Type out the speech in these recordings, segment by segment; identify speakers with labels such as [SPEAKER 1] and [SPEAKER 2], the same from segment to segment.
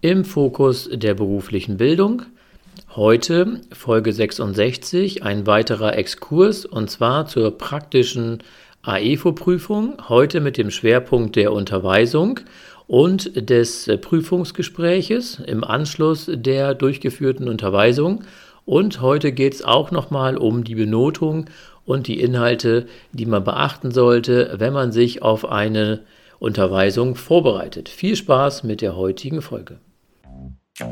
[SPEAKER 1] im Fokus der beruflichen Bildung. Heute Folge 66, ein weiterer Exkurs und zwar zur praktischen AEFO-Prüfung, heute mit dem Schwerpunkt der Unterweisung und des Prüfungsgespräches im Anschluss der durchgeführten Unterweisung. Und heute geht es auch nochmal um die Benotung und die Inhalte, die man beachten sollte, wenn man sich auf eine Unterweisung vorbereitet. Viel Spaß mit der heutigen Folge. So,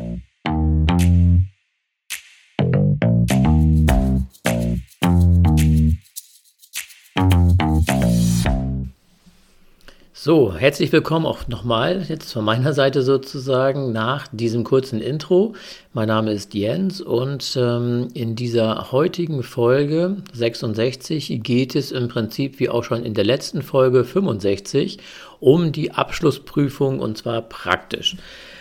[SPEAKER 1] herzlich willkommen auch nochmal, jetzt von meiner Seite sozusagen, nach diesem kurzen Intro. Mein Name ist Jens und ähm, in dieser heutigen Folge 66 geht es im Prinzip, wie auch schon in der letzten Folge 65, um die Abschlussprüfung und zwar praktisch.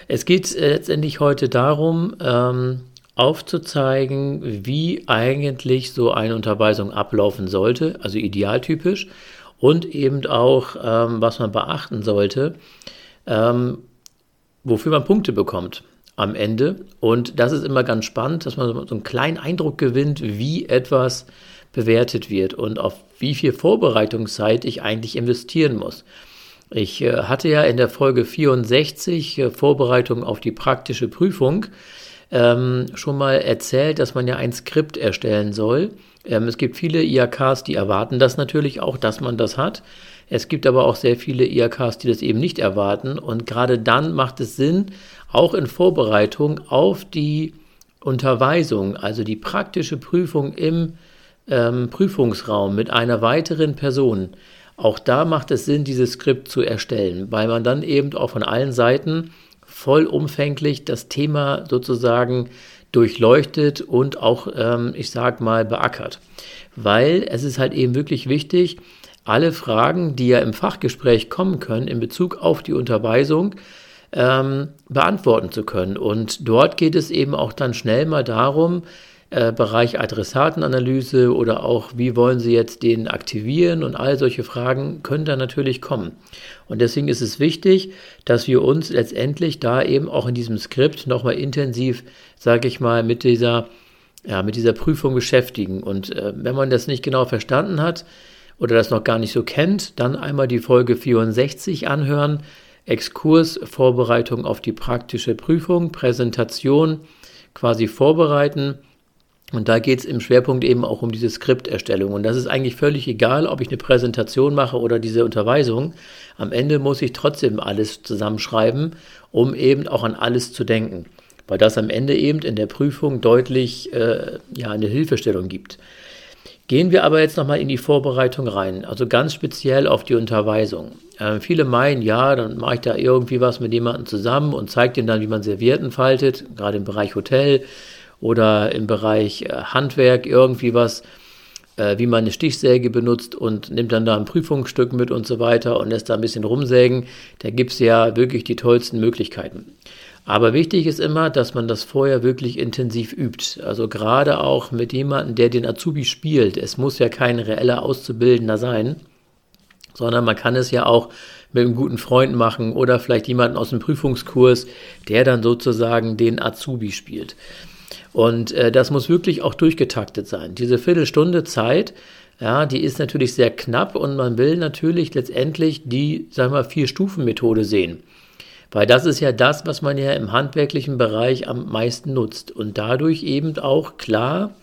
[SPEAKER 1] Es geht äh, letztendlich heute darum, ähm, aufzuzeigen, wie eigentlich so eine Unterweisung ablaufen sollte, also idealtypisch und eben auch, ähm, was man beachten sollte, ähm, wofür man Punkte bekommt am Ende. Und das ist immer ganz spannend, dass man so einen kleinen Eindruck gewinnt, wie etwas bewertet wird und auf wie viel Vorbereitungszeit ich eigentlich investieren muss. Ich äh, hatte ja in der Folge 64 äh, Vorbereitung auf die praktische Prüfung ähm, schon mal erzählt, dass man ja ein Skript erstellen soll. Ähm, es gibt viele IAKs, die erwarten das natürlich auch, dass man das hat. Es gibt aber auch sehr viele IAKs, die das eben nicht erwarten. Und gerade dann macht es Sinn, auch in Vorbereitung auf die Unterweisung, also die praktische Prüfung im ähm, Prüfungsraum mit einer weiteren Person, auch da macht es Sinn, dieses Skript zu erstellen, weil man dann eben auch von allen Seiten vollumfänglich das Thema sozusagen durchleuchtet und auch, ähm, ich sag mal, beackert. Weil es ist halt eben wirklich wichtig, alle Fragen, die ja im Fachgespräch kommen können in Bezug auf die Unterweisung, ähm, beantworten zu können. Und dort geht es eben auch dann schnell mal darum, äh, Bereich Adressatenanalyse oder auch, wie wollen Sie jetzt den aktivieren und all solche Fragen können da natürlich kommen. Und deswegen ist es wichtig, dass wir uns letztendlich da eben auch in diesem Skript nochmal intensiv, sage ich mal, mit dieser, ja, mit dieser Prüfung beschäftigen. Und äh, wenn man das nicht genau verstanden hat oder das noch gar nicht so kennt, dann einmal die Folge 64 anhören. Exkurs, Vorbereitung auf die praktische Prüfung, Präsentation quasi vorbereiten und da geht es im Schwerpunkt eben auch um diese Skripterstellung. Und das ist eigentlich völlig egal, ob ich eine Präsentation mache oder diese Unterweisung. Am Ende muss ich trotzdem alles zusammenschreiben, um eben auch an alles zu denken. Weil das am Ende eben in der Prüfung deutlich äh, ja, eine Hilfestellung gibt. Gehen wir aber jetzt nochmal in die Vorbereitung rein, also ganz speziell auf die Unterweisung. Äh, viele meinen, ja, dann mache ich da irgendwie was mit jemandem zusammen und zeige dem dann, wie man Servietten faltet, gerade im Bereich Hotel oder im Bereich äh, Handwerk irgendwie was, äh, wie man eine Stichsäge benutzt und nimmt dann da ein Prüfungsstück mit und so weiter und lässt da ein bisschen rumsägen. Da gibt es ja wirklich die tollsten Möglichkeiten. Aber wichtig ist immer, dass man das vorher wirklich intensiv übt. Also gerade auch mit jemandem, der den Azubi spielt. Es muss ja kein reeller Auszubildender sein, sondern man kann es ja auch mit einem guten Freund machen oder vielleicht jemanden aus dem Prüfungskurs, der dann sozusagen den Azubi spielt. Und äh, das muss wirklich auch durchgetaktet sein. Diese Viertelstunde Zeit, ja, die ist natürlich sehr knapp und man will natürlich letztendlich die, sagen wir, Vier-Stufen-Methode sehen. Weil das ist ja das, was man ja im handwerklichen Bereich am meisten nutzt und dadurch eben auch klar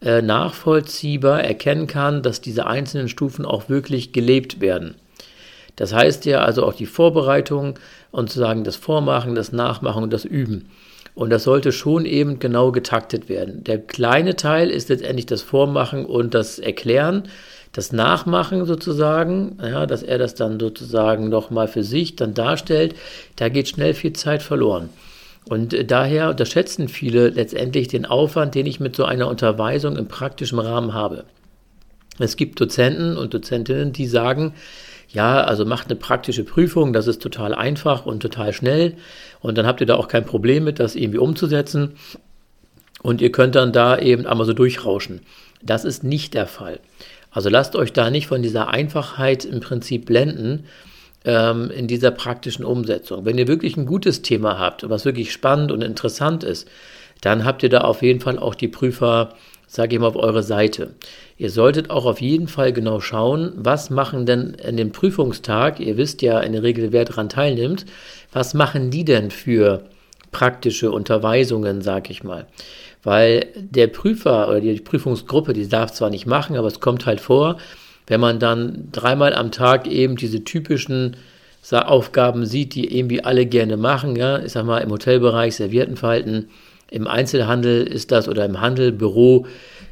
[SPEAKER 1] äh, nachvollziehbar erkennen kann, dass diese einzelnen Stufen auch wirklich gelebt werden. Das heißt ja also auch die Vorbereitung und sozusagen das Vormachen, das Nachmachen und das Üben. Und das sollte schon eben genau getaktet werden. Der kleine Teil ist letztendlich das Vormachen und das Erklären, das Nachmachen sozusagen, ja, dass er das dann sozusagen nochmal für sich dann darstellt. Da geht schnell viel Zeit verloren. Und äh, daher unterschätzen viele letztendlich den Aufwand, den ich mit so einer Unterweisung im praktischen Rahmen habe. Es gibt Dozenten und Dozentinnen, die sagen, ja, also macht eine praktische Prüfung, das ist total einfach und total schnell und dann habt ihr da auch kein Problem mit, das irgendwie umzusetzen und ihr könnt dann da eben einmal so durchrauschen. Das ist nicht der Fall. Also lasst euch da nicht von dieser Einfachheit im Prinzip blenden. ähm, in dieser praktischen Umsetzung. Wenn ihr wirklich ein gutes Thema habt, was wirklich spannend und interessant ist, dann habt ihr da auf jeden Fall auch die Prüfer, sage ich mal, auf eure Seite. Ihr solltet auch auf jeden Fall genau schauen, was machen denn in dem Prüfungstag, ihr wisst ja in der Regel, wer daran teilnimmt, was machen die denn für praktische Unterweisungen, sage ich mal. Weil der Prüfer oder die Prüfungsgruppe, die darf zwar nicht machen, aber es kommt halt vor, wenn man dann dreimal am Tag eben diese typischen Aufgaben sieht, die irgendwie alle gerne machen, ja, ich sag mal im Hotelbereich Servietten falten, im Einzelhandel ist das oder im Handel, Büro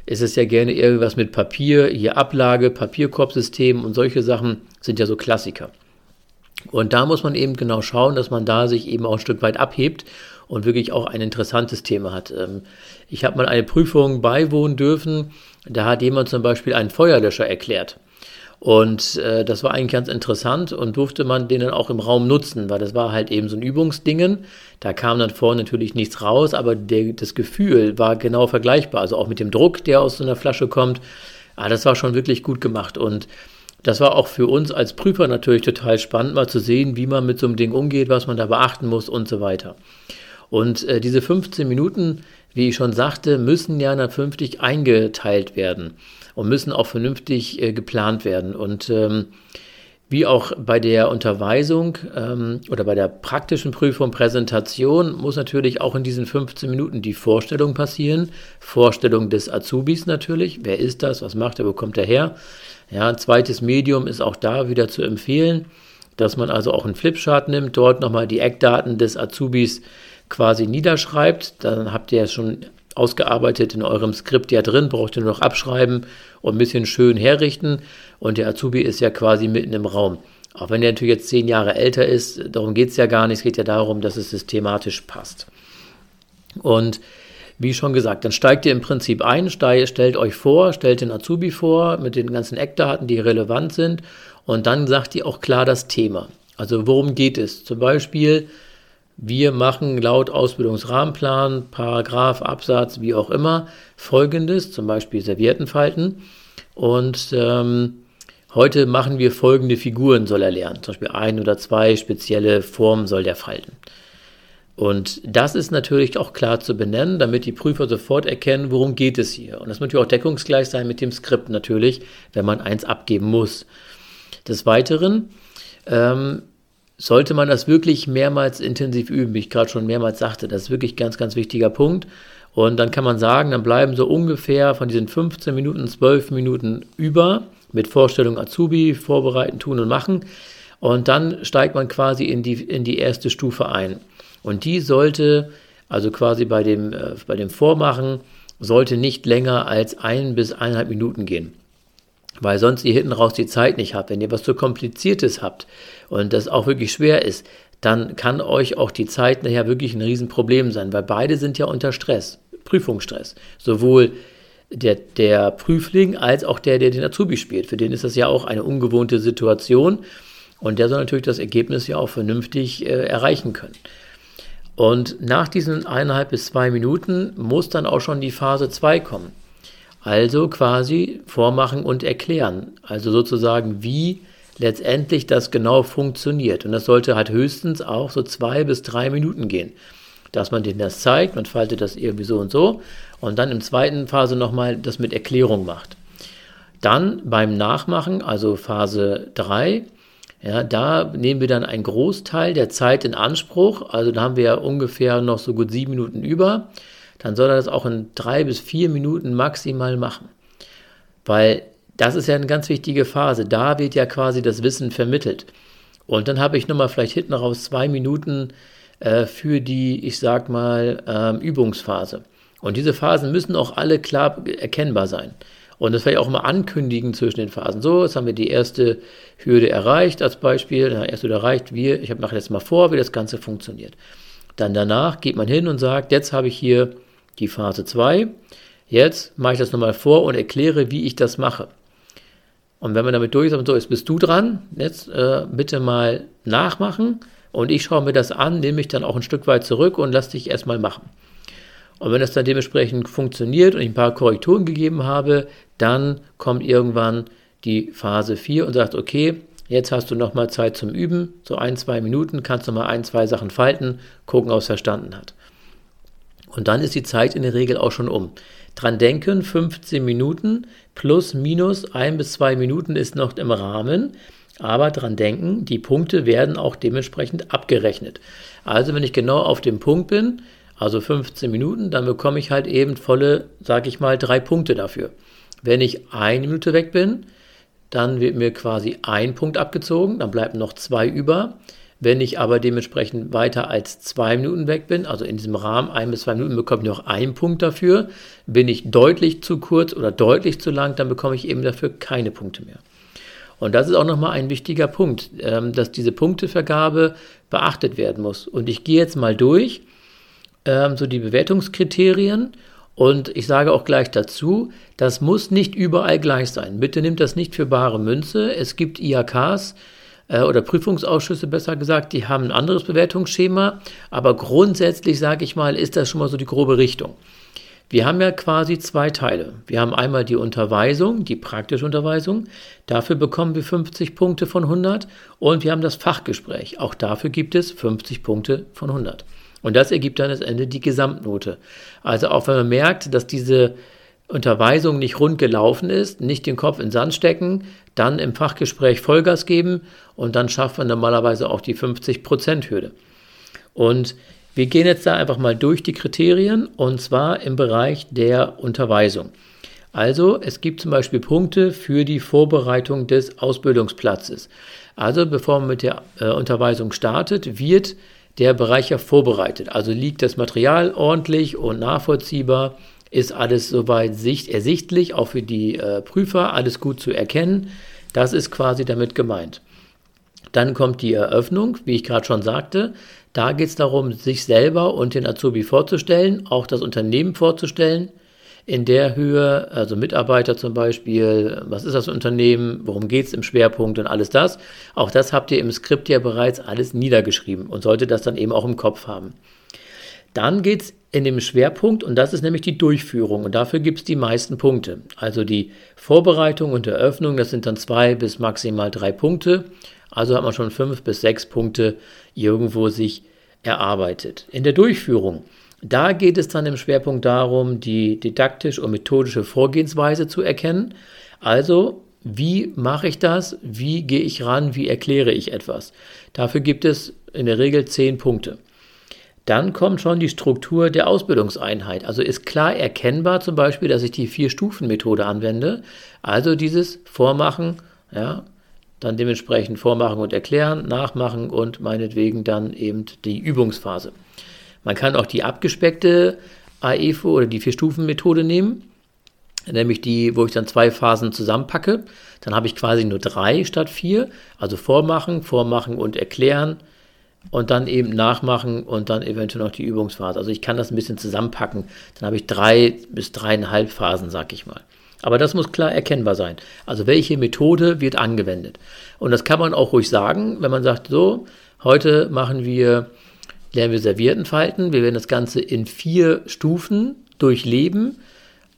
[SPEAKER 1] ist es ja gerne irgendwas mit Papier, hier Ablage, Papierkorbsystem und solche Sachen sind ja so Klassiker. Und da muss man eben genau schauen, dass man da sich eben auch ein Stück weit abhebt und wirklich auch ein interessantes Thema hat. Ähm, ich habe mal eine Prüfung beiwohnen dürfen, da hat jemand zum Beispiel einen Feuerlöscher erklärt. Und äh, das war eigentlich ganz interessant und durfte man den dann auch im Raum nutzen, weil das war halt eben so ein Übungsdingen. Da kam dann vorne natürlich nichts raus, aber der, das Gefühl war genau vergleichbar. Also auch mit dem Druck, der aus so einer Flasche kommt. Ah, das war schon wirklich gut gemacht. Und das war auch für uns als Prüfer natürlich total spannend, mal zu sehen, wie man mit so einem Ding umgeht, was man da beachten muss und so weiter. Und äh, diese 15 Minuten, wie ich schon sagte, müssen ja vernünftig eingeteilt werden und müssen auch vernünftig äh, geplant werden. Und ähm, wie auch bei der Unterweisung ähm, oder bei der praktischen Prüfung, Präsentation, muss natürlich auch in diesen 15 Minuten die Vorstellung passieren. Vorstellung des Azubis natürlich. Wer ist das? Was macht er? Wo kommt er her? Ja, ein zweites Medium ist auch da wieder zu empfehlen, dass man also auch einen Flipchart nimmt, dort nochmal die Eckdaten des Azubis quasi niederschreibt. Dann habt ihr es schon ausgearbeitet in eurem Skript ja drin, braucht ihr nur noch abschreiben und ein bisschen schön herrichten. Und der Azubi ist ja quasi mitten im Raum. Auch wenn er natürlich jetzt zehn Jahre älter ist, darum geht es ja gar nicht. Es geht ja darum, dass es systematisch passt. Und wie schon gesagt, dann steigt ihr im Prinzip ein, stellt euch vor, stellt den Azubi vor mit den ganzen Eckdaten, die relevant sind. Und dann sagt ihr auch klar das Thema. Also worum geht es? Zum Beispiel, wir machen laut Ausbildungsrahmenplan, Paragraph, Absatz, wie auch immer, folgendes, zum Beispiel Serviettenfalten. Und ähm, heute machen wir folgende Figuren, soll er lernen. Zum Beispiel ein oder zwei spezielle Formen soll der falten. Und das ist natürlich auch klar zu benennen, damit die Prüfer sofort erkennen, worum geht es hier. Und das muss natürlich auch deckungsgleich sein mit dem Skript natürlich, wenn man eins abgeben muss. Des Weiteren ähm, sollte man das wirklich mehrmals intensiv üben, wie ich gerade schon mehrmals sagte. Das ist wirklich ganz, ganz wichtiger Punkt. Und dann kann man sagen, dann bleiben so ungefähr von diesen 15 Minuten, 12 Minuten über mit Vorstellung Azubi, vorbereiten, tun und machen. Und dann steigt man quasi in die, in die erste Stufe ein. Und die sollte, also quasi bei dem, äh, bei dem Vormachen, sollte nicht länger als ein bis eineinhalb Minuten gehen weil sonst ihr hinten raus die Zeit nicht habt. Wenn ihr was zu kompliziertes habt und das auch wirklich schwer ist, dann kann euch auch die Zeit nachher wirklich ein Riesenproblem sein, weil beide sind ja unter Stress, Prüfungsstress. Sowohl der, der Prüfling als auch der, der den Azubi spielt. Für den ist das ja auch eine ungewohnte Situation und der soll natürlich das Ergebnis ja auch vernünftig äh, erreichen können. Und nach diesen eineinhalb bis zwei Minuten muss dann auch schon die Phase 2 kommen. Also quasi vormachen und erklären. Also sozusagen, wie letztendlich das genau funktioniert. Und das sollte halt höchstens auch so zwei bis drei Minuten gehen. Dass man denen das zeigt, man faltet das irgendwie so und so und dann im zweiten Phase nochmal das mit Erklärung macht. Dann beim Nachmachen, also Phase 3, ja, da nehmen wir dann einen Großteil der Zeit in Anspruch. Also da haben wir ja ungefähr noch so gut sieben Minuten über dann soll er das auch in drei bis vier Minuten maximal machen. Weil das ist ja eine ganz wichtige Phase. Da wird ja quasi das Wissen vermittelt. Und dann habe ich nochmal vielleicht hinten raus zwei Minuten äh, für die, ich sag mal, ähm, Übungsphase. Und diese Phasen müssen auch alle klar erkennbar sein. Und das werde ich auch mal ankündigen zwischen den Phasen. So, jetzt haben wir die erste Hürde erreicht als Beispiel. Ja, erste Hürde erreicht. Wir, ich mache jetzt mal vor, wie das Ganze funktioniert. Dann danach geht man hin und sagt, jetzt habe ich hier die Phase 2. Jetzt mache ich das nochmal vor und erkläre, wie ich das mache. Und wenn man damit durch ist, so ist, bist du dran. Jetzt äh, bitte mal nachmachen und ich schaue mir das an, nehme mich dann auch ein Stück weit zurück und lass dich erstmal machen. Und wenn das dann dementsprechend funktioniert und ich ein paar Korrekturen gegeben habe, dann kommt irgendwann die Phase 4 und sagt, okay, Jetzt hast du nochmal Zeit zum Üben, so ein, zwei Minuten, kannst du mal ein, zwei Sachen falten, gucken, ob es verstanden hat. Und dann ist die Zeit in der Regel auch schon um. Dran denken, 15 Minuten plus minus ein bis zwei Minuten ist noch im Rahmen. Aber dran denken, die Punkte werden auch dementsprechend abgerechnet. Also wenn ich genau auf dem Punkt bin, also 15 Minuten, dann bekomme ich halt eben volle, sage ich mal, drei Punkte dafür. Wenn ich eine Minute weg bin, dann wird mir quasi ein Punkt abgezogen, dann bleiben noch zwei über. Wenn ich aber dementsprechend weiter als zwei Minuten weg bin, also in diesem Rahmen ein bis zwei Minuten, bekomme ich noch einen Punkt dafür. Bin ich deutlich zu kurz oder deutlich zu lang, dann bekomme ich eben dafür keine Punkte mehr. Und das ist auch nochmal ein wichtiger Punkt, ähm, dass diese Punktevergabe beachtet werden muss. Und ich gehe jetzt mal durch, ähm, so die Bewertungskriterien und ich sage auch gleich dazu, das muss nicht überall gleich sein. Bitte nimmt das nicht für bare Münze. Es gibt IHKs äh, oder Prüfungsausschüsse besser gesagt, die haben ein anderes Bewertungsschema. Aber grundsätzlich, sage ich mal, ist das schon mal so die grobe Richtung. Wir haben ja quasi zwei Teile. Wir haben einmal die Unterweisung, die praktische Unterweisung. Dafür bekommen wir 50 Punkte von 100. Und wir haben das Fachgespräch. Auch dafür gibt es 50 Punkte von 100. Und das ergibt dann am Ende die Gesamtnote. Also auch wenn man merkt, dass diese Unterweisung nicht rund gelaufen ist, nicht den Kopf in den Sand stecken, dann im Fachgespräch Vollgas geben und dann schafft man normalerweise auch die 50%-Hürde. Und wir gehen jetzt da einfach mal durch die Kriterien und zwar im Bereich der Unterweisung. Also es gibt zum Beispiel Punkte für die Vorbereitung des Ausbildungsplatzes. Also bevor man mit der äh, Unterweisung startet, wird der Bereich ja vorbereitet. Also liegt das Material ordentlich und nachvollziehbar, ist alles soweit sicht ersichtlich, auch für die äh, Prüfer, alles gut zu erkennen. Das ist quasi damit gemeint. Dann kommt die Eröffnung, wie ich gerade schon sagte. Da geht es darum, sich selber und den Azubi vorzustellen, auch das Unternehmen vorzustellen in der Höhe, also Mitarbeiter zum Beispiel, was ist das Unternehmen, worum geht es im Schwerpunkt und alles das. Auch das habt ihr im Skript ja bereits alles niedergeschrieben und solltet das dann eben auch im Kopf haben. Dann geht es in dem Schwerpunkt und das ist nämlich die Durchführung und dafür gibt es die meisten Punkte. Also die Vorbereitung und Eröffnung, das sind dann zwei bis maximal drei Punkte. Also hat man schon fünf bis sechs Punkte irgendwo sich erarbeitet. In der Durchführung da geht es dann im Schwerpunkt darum, die didaktisch und methodische Vorgehensweise zu erkennen. Also, wie mache ich das? Wie gehe ich ran? Wie erkläre ich etwas? Dafür gibt es in der Regel zehn Punkte. Dann kommt schon die Struktur der Ausbildungseinheit. Also ist klar erkennbar zum Beispiel, dass ich die Vier-Stufen-Methode anwende. Also dieses Vormachen, ja, dann dementsprechend Vormachen und Erklären, Nachmachen und meinetwegen dann eben die Übungsphase. Man kann auch die abgespeckte AEFO oder die Vier-Stufen-Methode nehmen, nämlich die, wo ich dann zwei Phasen zusammenpacke. Dann habe ich quasi nur drei statt vier, also vormachen, vormachen und erklären und dann eben nachmachen und dann eventuell noch die Übungsphase. Also ich kann das ein bisschen zusammenpacken. Dann habe ich drei bis dreieinhalb Phasen, sag ich mal. Aber das muss klar erkennbar sein. Also welche Methode wird angewendet? Und das kann man auch ruhig sagen, wenn man sagt, so, heute machen wir lernen wir Serviettenfalten. Wir werden das Ganze in vier Stufen durchleben.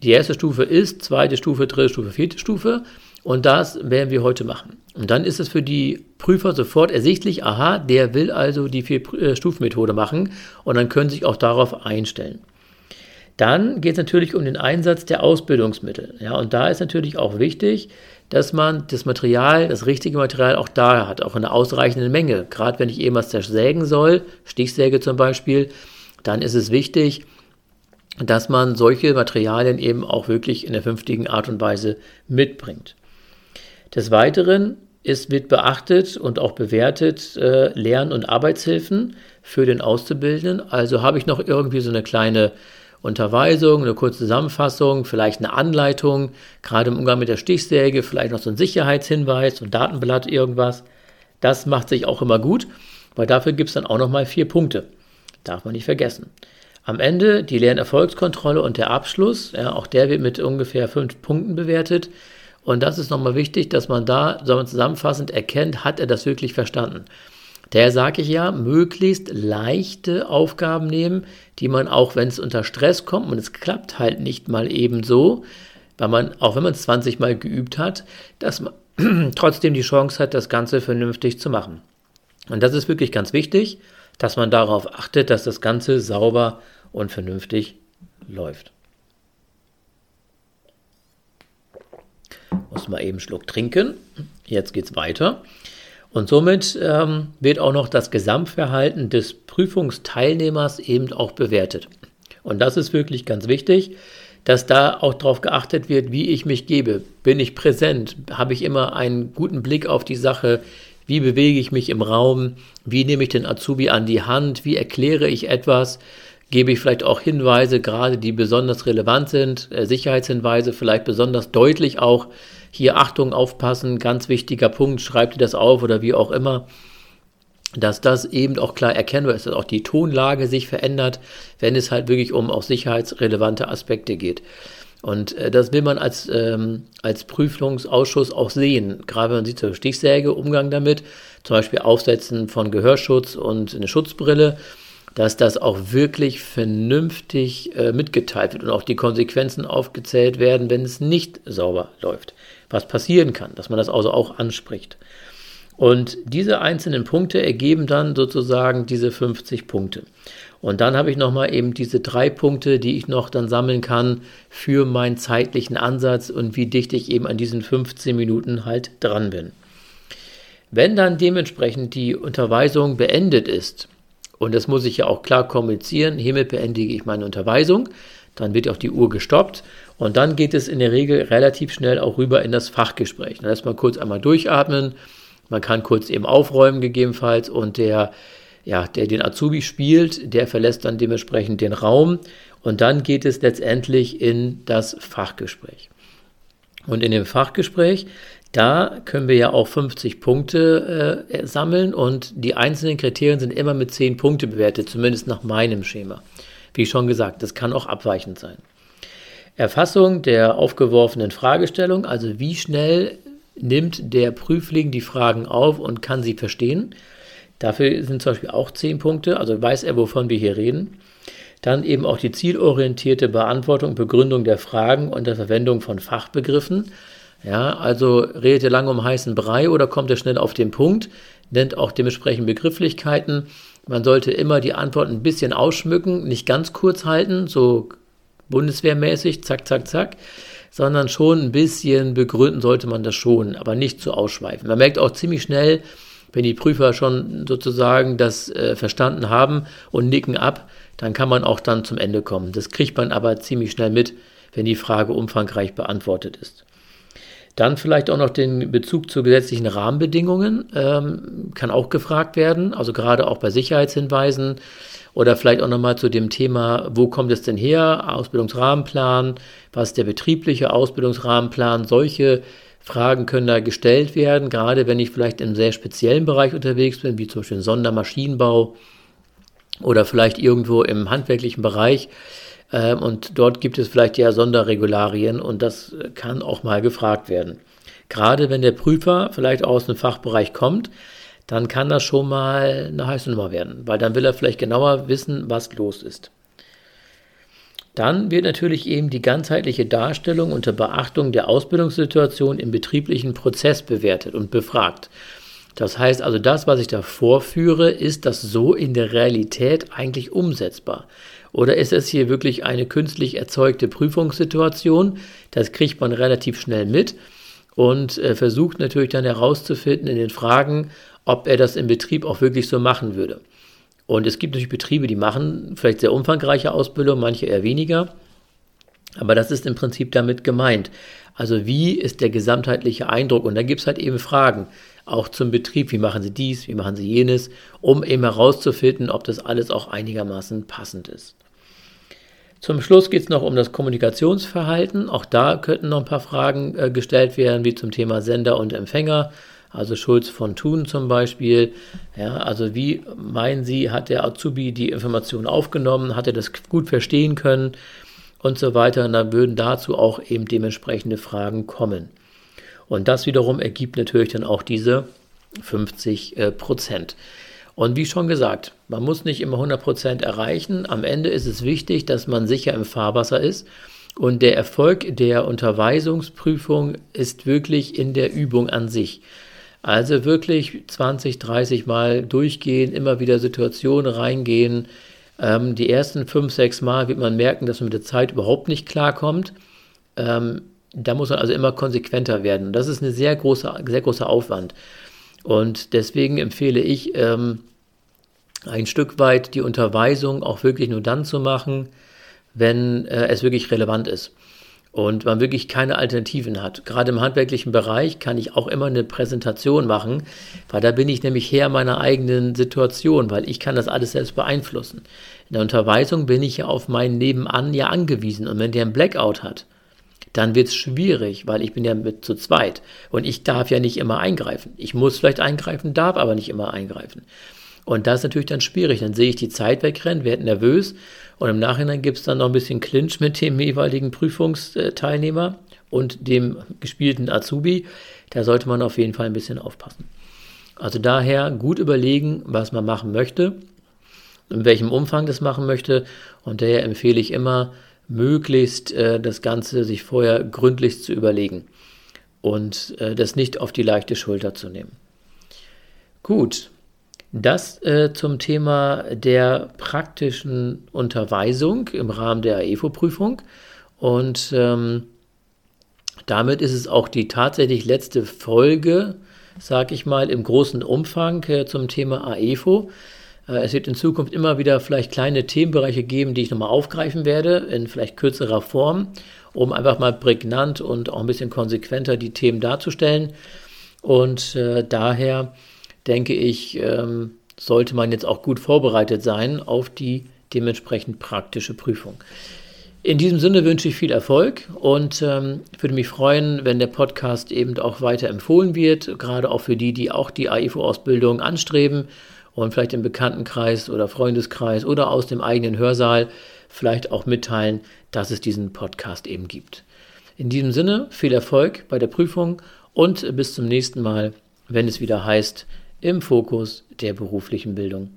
[SPEAKER 1] Die erste Stufe ist, zweite Stufe, dritte Stufe, vierte Stufe. Und das werden wir heute machen. Und dann ist es für die Prüfer sofort ersichtlich, aha, der will also die Vier-Stufen-Methode machen. Und dann können sie sich auch darauf einstellen. Dann geht es natürlich um den Einsatz der Ausbildungsmittel. Ja, und da ist natürlich auch wichtig, dass man das Material, das richtige Material auch da hat, auch in einer ausreichenden Menge. Gerade wenn ich eben was zersägen soll, Stichsäge zum Beispiel, dann ist es wichtig, dass man solche Materialien eben auch wirklich in der vernünftigen Art und Weise mitbringt. Des Weiteren ist, wird beachtet und auch bewertet äh, Lern- und Arbeitshilfen für den Auszubildenden. Also habe ich noch irgendwie so eine kleine Unterweisung, eine kurze Zusammenfassung, vielleicht eine Anleitung, gerade im Umgang mit der Stichsäge, vielleicht noch so ein Sicherheitshinweis, so ein Datenblatt, irgendwas. Das macht sich auch immer gut, weil dafür gibt es dann auch nochmal vier Punkte. Darf man nicht vergessen. Am Ende die Lernerfolgskontrolle und der Abschluss, ja, auch der wird mit ungefähr fünf Punkten bewertet. Und das ist nochmal wichtig, dass man da, soll man zusammenfassend erkennt, hat er das wirklich verstanden. Daher sage ich ja, möglichst leichte Aufgaben nehmen, die man auch, wenn es unter Stress kommt und es klappt halt nicht mal eben so, weil man, auch wenn man es 20 Mal geübt hat, dass man trotzdem die Chance hat, das Ganze vernünftig zu machen. Und das ist wirklich ganz wichtig, dass man darauf achtet, dass das Ganze sauber und vernünftig läuft. Muss mal eben einen Schluck trinken. Jetzt geht es weiter. Und somit ähm, wird auch noch das Gesamtverhalten des Prüfungsteilnehmers eben auch bewertet. Und das ist wirklich ganz wichtig, dass da auch darauf geachtet wird, wie ich mich gebe. Bin ich präsent? Habe ich immer einen guten Blick auf die Sache? Wie bewege ich mich im Raum? Wie nehme ich den Azubi an die Hand? Wie erkläre ich etwas? Gebe ich vielleicht auch Hinweise, gerade die besonders relevant sind, äh, Sicherheitshinweise, vielleicht besonders deutlich auch. Hier Achtung, aufpassen, ganz wichtiger Punkt, schreibt ihr das auf oder wie auch immer dass das eben auch klar erkennbar ist, dass auch die Tonlage sich verändert, wenn es halt wirklich um auch sicherheitsrelevante Aspekte geht. Und äh, das will man als, ähm, als Prüfungsausschuss auch sehen. Gerade wenn man sieht, so Stichsäge, Umgang damit, zum Beispiel Aufsetzen von Gehörschutz und eine Schutzbrille, dass das auch wirklich vernünftig äh, mitgeteilt wird und auch die Konsequenzen aufgezählt werden, wenn es nicht sauber läuft. Was passieren kann, dass man das also auch anspricht. Und diese einzelnen Punkte ergeben dann sozusagen diese 50 Punkte. Und dann habe ich nochmal eben diese drei Punkte, die ich noch dann sammeln kann für meinen zeitlichen Ansatz und wie dicht ich eben an diesen 15 Minuten halt dran bin. Wenn dann dementsprechend die Unterweisung beendet ist, und das muss ich ja auch klar kommunizieren, hiermit beendige ich meine Unterweisung, dann wird auch die Uhr gestoppt. Und dann geht es in der Regel relativ schnell auch rüber in das Fachgespräch. Dann erstmal kurz einmal durchatmen, man kann kurz eben aufräumen gegebenenfalls. Und der, ja, der den Azubi spielt, der verlässt dann dementsprechend den Raum. Und dann geht es letztendlich in das Fachgespräch. Und in dem Fachgespräch, da können wir ja auch 50 Punkte äh, sammeln und die einzelnen Kriterien sind immer mit 10 Punkte bewertet, zumindest nach meinem Schema. Wie schon gesagt, das kann auch abweichend sein. Erfassung der aufgeworfenen Fragestellung, also wie schnell nimmt der Prüfling die Fragen auf und kann sie verstehen. Dafür sind zum Beispiel auch zehn Punkte, also weiß er, wovon wir hier reden. Dann eben auch die zielorientierte Beantwortung, Begründung der Fragen und der Verwendung von Fachbegriffen. Ja, also redet er lange um heißen Brei oder kommt er schnell auf den Punkt, nennt auch dementsprechend Begrifflichkeiten. Man sollte immer die Antwort ein bisschen ausschmücken, nicht ganz kurz halten, so bundeswehrmäßig, zack, zack, zack, sondern schon ein bisschen begründen sollte man das schon, aber nicht zu ausschweifen. Man merkt auch ziemlich schnell, wenn die Prüfer schon sozusagen das äh, verstanden haben und nicken ab, dann kann man auch dann zum Ende kommen. Das kriegt man aber ziemlich schnell mit, wenn die Frage umfangreich beantwortet ist. Dann vielleicht auch noch den Bezug zu gesetzlichen Rahmenbedingungen ähm, kann auch gefragt werden, also gerade auch bei Sicherheitshinweisen oder vielleicht auch nochmal zu dem Thema, wo kommt es denn her? Ausbildungsrahmenplan, was ist der betriebliche Ausbildungsrahmenplan? Solche Fragen können da gestellt werden, gerade wenn ich vielleicht einem sehr speziellen Bereich unterwegs bin, wie zum Beispiel Sondermaschinenbau oder vielleicht irgendwo im handwerklichen Bereich. Ähm, und dort gibt es vielleicht ja Sonderregularien und das kann auch mal gefragt werden. Gerade wenn der Prüfer vielleicht aus dem Fachbereich kommt, dann kann das schon mal eine heiße Nummer werden, weil dann will er vielleicht genauer wissen, was los ist. Dann wird natürlich eben die ganzheitliche Darstellung unter Beachtung der Ausbildungssituation im betrieblichen Prozess bewertet und befragt. Das heißt also, das, was ich da vorführe, ist das so in der Realität eigentlich umsetzbar? Oder ist es hier wirklich eine künstlich erzeugte Prüfungssituation? Das kriegt man relativ schnell mit und äh, versucht natürlich dann herauszufinden in den Fragen, ob er das im Betrieb auch wirklich so machen würde. Und es gibt natürlich Betriebe, die machen vielleicht sehr umfangreiche Ausbildung, manche eher weniger. Aber das ist im Prinzip damit gemeint. Also wie ist der gesamtheitliche Eindruck? Und da gibt es halt eben Fragen, auch zum Betrieb, wie machen Sie dies, wie machen Sie jenes, um eben herauszufinden, ob das alles auch einigermaßen passend ist. Zum Schluss geht es noch um das Kommunikationsverhalten. Auch da könnten noch ein paar Fragen äh, gestellt werden, wie zum Thema Sender und Empfänger also Schulz von Thun zum Beispiel. Ja, also wie meinen Sie, hat der Azubi die Information aufgenommen, hat er das gut verstehen können und so weiter. Und dann würden dazu auch eben dementsprechende Fragen kommen. Und das wiederum ergibt natürlich dann auch diese 50 äh, Prozent. Und wie schon gesagt, man muss nicht immer 100 Prozent erreichen. Am Ende ist es wichtig, dass man sicher im Fahrwasser ist Und der Erfolg der Unterweisungsprüfung ist wirklich in der Übung an sich. Also wirklich 20, 30 Mal durchgehen, immer wieder Situationen reingehen. Ähm, die ersten 5, 6 Mal wird man merken, dass man mit der Zeit überhaupt nicht klarkommt. Ähm, da muss man also immer konsequenter werden. Das ist ein sehr großer, sehr großer Aufwand. Und deswegen empfehle ich, ähm, ein Stück weit die Unterweisung auch wirklich nur dann zu machen, wenn äh, es wirklich relevant ist und man wirklich keine Alternativen hat. Gerade im handwerklichen Bereich kann ich auch immer eine Präsentation machen, weil da bin ich nämlich Herr meiner eigenen Situation, weil ich kann das alles selbst beeinflussen. In der Unterweisung bin ich ja auf meinen Nebenan ja angewiesen und wenn der einen Blackout hat, dann wird es schwierig, weil ich bin ja mit zu zweit und ich darf ja nicht immer eingreifen. Ich muss vielleicht eingreifen, darf aber nicht immer eingreifen. Und das ist natürlich dann schwierig. Dann sehe ich die Zeit wegrennen, werde nervös und im Nachhinein gibt es dann noch ein bisschen Clinch mit dem jeweiligen Prüfungsteilnehmer und dem gespielten Azubi. Da sollte man auf jeden Fall ein bisschen aufpassen. Also daher gut überlegen, was man machen möchte, in welchem Umfang das machen möchte. Und daher empfehle ich immer, möglichst äh, das Ganze sich vorher gründlich zu überlegen und äh, das nicht auf die leichte Schulter zu nehmen. Gut, das äh, zum Thema der praktischen Unterweisung im Rahmen der AEFO-Prüfung. Und ähm, damit ist es auch die tatsächlich letzte Folge, sage ich mal, im großen Umfang äh, zum Thema AEFO. Äh, es wird in Zukunft immer wieder vielleicht kleine Themenbereiche geben, die ich nochmal aufgreifen werde, in vielleicht kürzerer Form, um einfach mal prägnant und auch ein bisschen konsequenter die Themen darzustellen. Und äh, daher denke ich, ähm, sollte man jetzt auch gut vorbereitet sein auf die dementsprechend praktische Prüfung. In diesem Sinne wünsche ich viel Erfolg und ähm, würde mich freuen, wenn der Podcast eben auch weiter empfohlen wird, gerade auch für die, die auch die AIFO-Ausbildung anstreben und vielleicht im Bekanntenkreis oder Freundeskreis oder aus dem eigenen Hörsaal vielleicht auch mitteilen, dass es diesen Podcast eben gibt. In diesem Sinne viel Erfolg bei der Prüfung und bis zum nächsten Mal, wenn es wieder heißt, im Fokus der beruflichen Bildung.